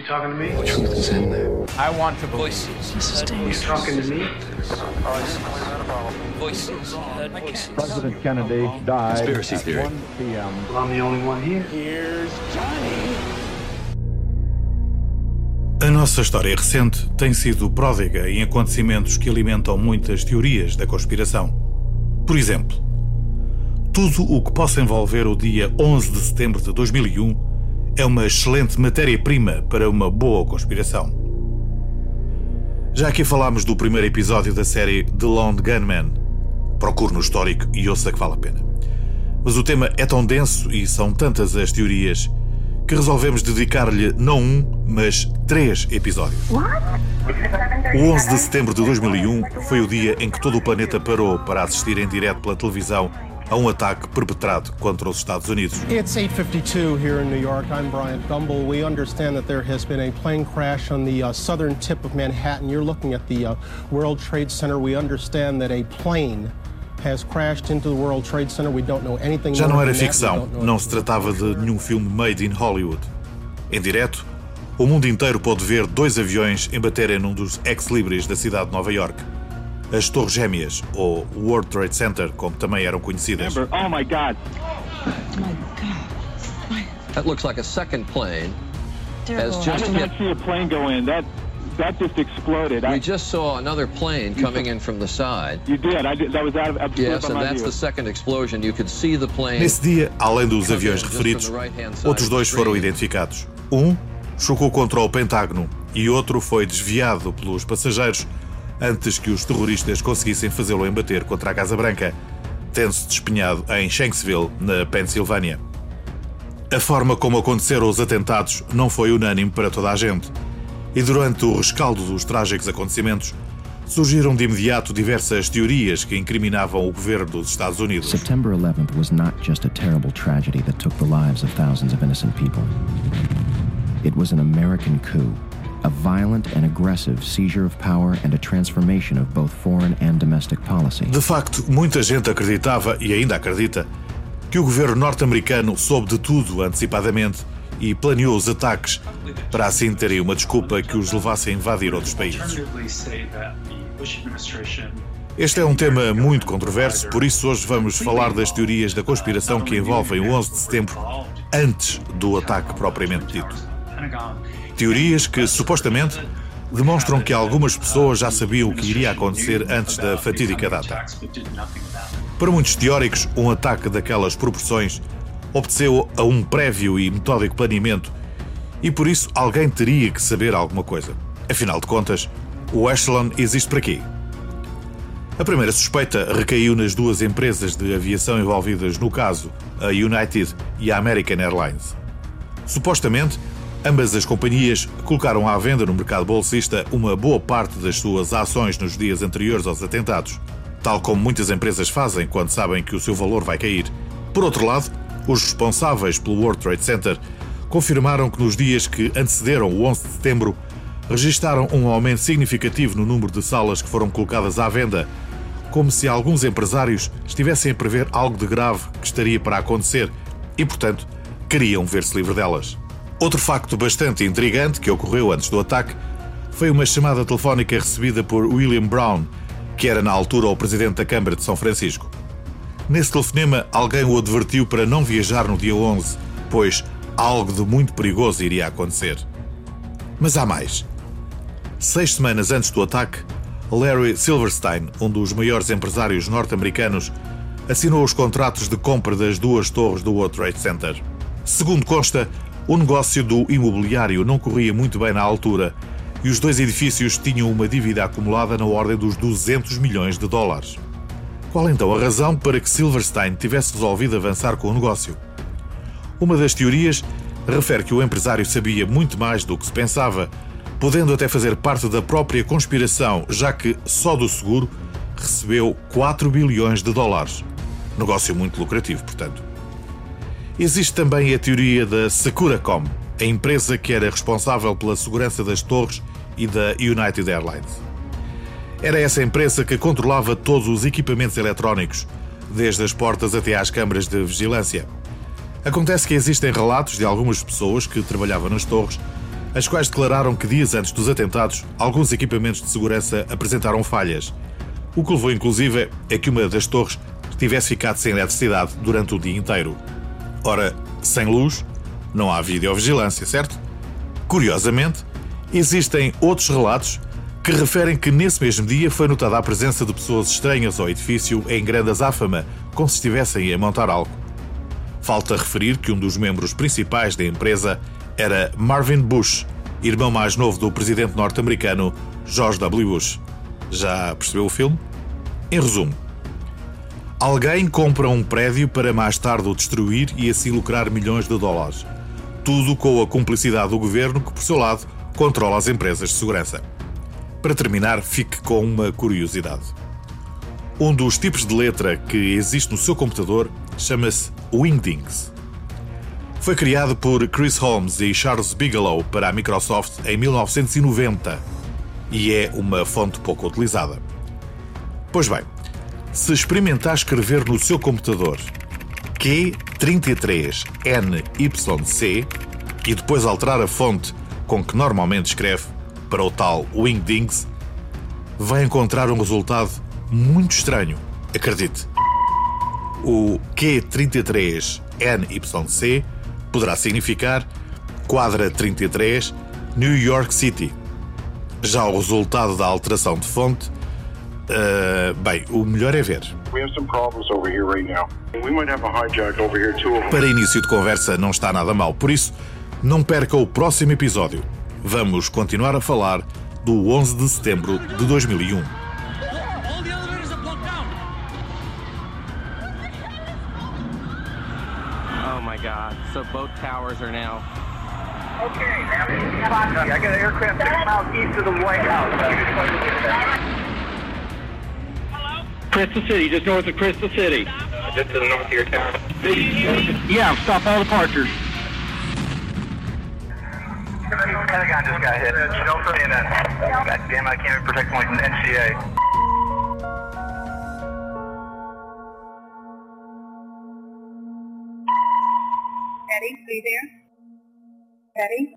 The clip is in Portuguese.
You talking to me? The truth is in there. I want to voices. You talking to me? Voices. Voices. President Kennedy died Conspiracy at theory. 1 p.m. Well, I'm the only one here. Here's Johnny. A nossa história recente tem sido pródiga em acontecimentos que alimentam muitas teorias da conspiração. Por exemplo, tudo o que possa envolver o dia 11 de setembro de 2001 é uma excelente matéria-prima para uma boa conspiração. Já aqui falámos do primeiro episódio da série The Lone Gunman. Procure no histórico e ouça que vale a pena. Mas o tema é tão denso e são tantas as teorias que resolvemos dedicar-lhe não um, mas três episódios. O 11 de setembro de 2001 foi o dia em que todo o planeta parou para assistir em direto pela televisão a um ataque perpetrado contra os Estados Unidos. It's 8:52 here in New York. I'm Bryant Gumbel. We understand that there has been a plane crash on the uh, southern tip of Manhattan. You're looking at the uh, World Trade Center. We understand that a plane has crashed into the World Trade Center. We don't know anything Já não era ficção, não se tratava de nenhum filme made in Hollywood. Em direto, o mundo inteiro pôde ver dois aviões embaterem num dos ex-libris da cidade de Nova York. As Torres Gêmeas, ou World Trade Center, como também eram conhecidas. Oh my God. That looks like a second plane has I just did hit. not see a plane go in. That that just exploded. I, We just saw another plane coming in from the side. you did. I did. That was out of Yes, and my that's view. the second explosion. You could see the plane. Nesse dia, além dos aviões referidos, outros dois foram identificados. Um chocou contra o Pentágono e outro foi desviado pelos passageiros antes que os terroristas conseguissem fazê-lo embater contra a Casa Branca, tendo-se despenhado em Shanksville, na Pensilvânia. A forma como aconteceram os atentados não foi unânime para toda a gente. E durante o rescaldo dos trágicos acontecimentos, surgiram de imediato diversas teorias que incriminavam o governo dos Estados Unidos. September 11th was not just a terrible tragedy that took the lives of thousands of innocent people. It was an American coup, a violent and aggressive seizure of power and a transformation of both foreign and domestic policy. De facto, muita gente acreditava, e ainda acredita, que o governo norte-americano soube de tudo antecipadamente e planeou os ataques para assim terem uma desculpa que os levasse a invadir outros países. Este é um tema muito controverso, por isso hoje vamos falar das teorias da conspiração que envolvem o 11 de setembro antes do ataque propriamente dito. Teorias que, supostamente, demonstram que algumas pessoas já sabiam o que iria acontecer antes da fatídica data. Para muitos teóricos, um ataque daquelas proporções obteceu a um prévio e metódico planeamento e por isso alguém teria que saber alguma coisa. Afinal de contas, o Echelon existe para quê? A primeira suspeita recaiu nas duas empresas de aviação envolvidas no caso, a United e a American Airlines. Supostamente, ambas as companhias colocaram à venda no mercado bolsista uma boa parte das suas ações nos dias anteriores aos atentados, tal como muitas empresas fazem quando sabem que o seu valor vai cair. Por outro lado, os responsáveis pelo World Trade Center confirmaram que nos dias que antecederam o 11 de setembro registaram um aumento significativo no número de salas que foram colocadas à venda, como se alguns empresários estivessem a prever algo de grave que estaria para acontecer e, portanto, queriam ver-se livre delas. Outro facto bastante intrigante que ocorreu antes do ataque foi uma chamada telefónica recebida por William Brown, que era na altura o presidente da Câmara de São Francisco. Nesse telefonema, alguém o advertiu para não viajar no dia 11, pois algo de muito perigoso iria acontecer. Mas há mais. Seis semanas antes do ataque, Larry Silverstein, um dos maiores empresários norte-americanos, assinou os contratos de compra das duas torres do World Trade Center. Segundo consta, o negócio do imobiliário não corria muito bem na altura e os dois edifícios tinham uma dívida acumulada na ordem dos 200 milhões de dólares. Qual então a razão para que Silverstein tivesse resolvido avançar com o negócio? Uma das teorias refere que o empresário sabia muito mais do que se pensava, podendo até fazer parte da própria conspiração, já que só do seguro recebeu 4 bilhões de dólares. Negócio muito lucrativo, portanto. Existe também a teoria da Securacom, a empresa que era responsável pela segurança das torres e da United Airlines. Era essa empresa que controlava todos os equipamentos eletrónicos, desde as portas até às câmaras de vigilância. Acontece que existem relatos de algumas pessoas que trabalhavam nas torres as quais declararam que dias antes dos atentados, alguns equipamentos de segurança apresentaram falhas. O que levou, inclusive, é que uma das torres tivesse ficado sem eletricidade durante o dia inteiro. Ora, sem luz, não há videovigilância, certo? Curiosamente, existem outros relatos que referem que nesse mesmo dia foi notada a presença de pessoas estranhas ao edifício em grande azáfama, como se estivessem a montar algo. Falta referir que um dos membros principais da empresa era Marvin Bush, irmão mais novo do presidente norte-americano George W. Bush. Já percebeu o filme? Em resumo, alguém compra um prédio para mais tarde o destruir e assim lucrar milhões de dólares. Tudo com a cumplicidade do governo, que, por seu lado, controla as empresas de segurança. Para terminar, fique com uma curiosidade. Um dos tipos de letra que existe no seu computador chama-se Wingdings. Foi criado por Chris Holmes e Charles Bigelow para a Microsoft em 1990 e é uma fonte pouco utilizada. Pois bem, se experimentar escrever no seu computador Q33NYC e depois alterar a fonte com que normalmente escreve para o tal Wingdings, vai encontrar um resultado muito estranho. Acredite. O Q33NYC poderá significar Quadra 33 New York City. Já o resultado da alteração de fonte, uh, bem, o melhor é ver. Para início de conversa não está nada mal, por isso não perca o próximo episódio. Vamos continuar a falar do 11 de setembro de 2001. Oh my god, so both towers are now. Okay, now I got an aircraft six miles east of the White House. Hello? Crystal City, just north of Crystal City. Just to the north of your town? Yeah, stop all departures. Pentagon just got hit. Don't say that. God damn, I can't even protect my NCA. Eddie, are you there? Eddie?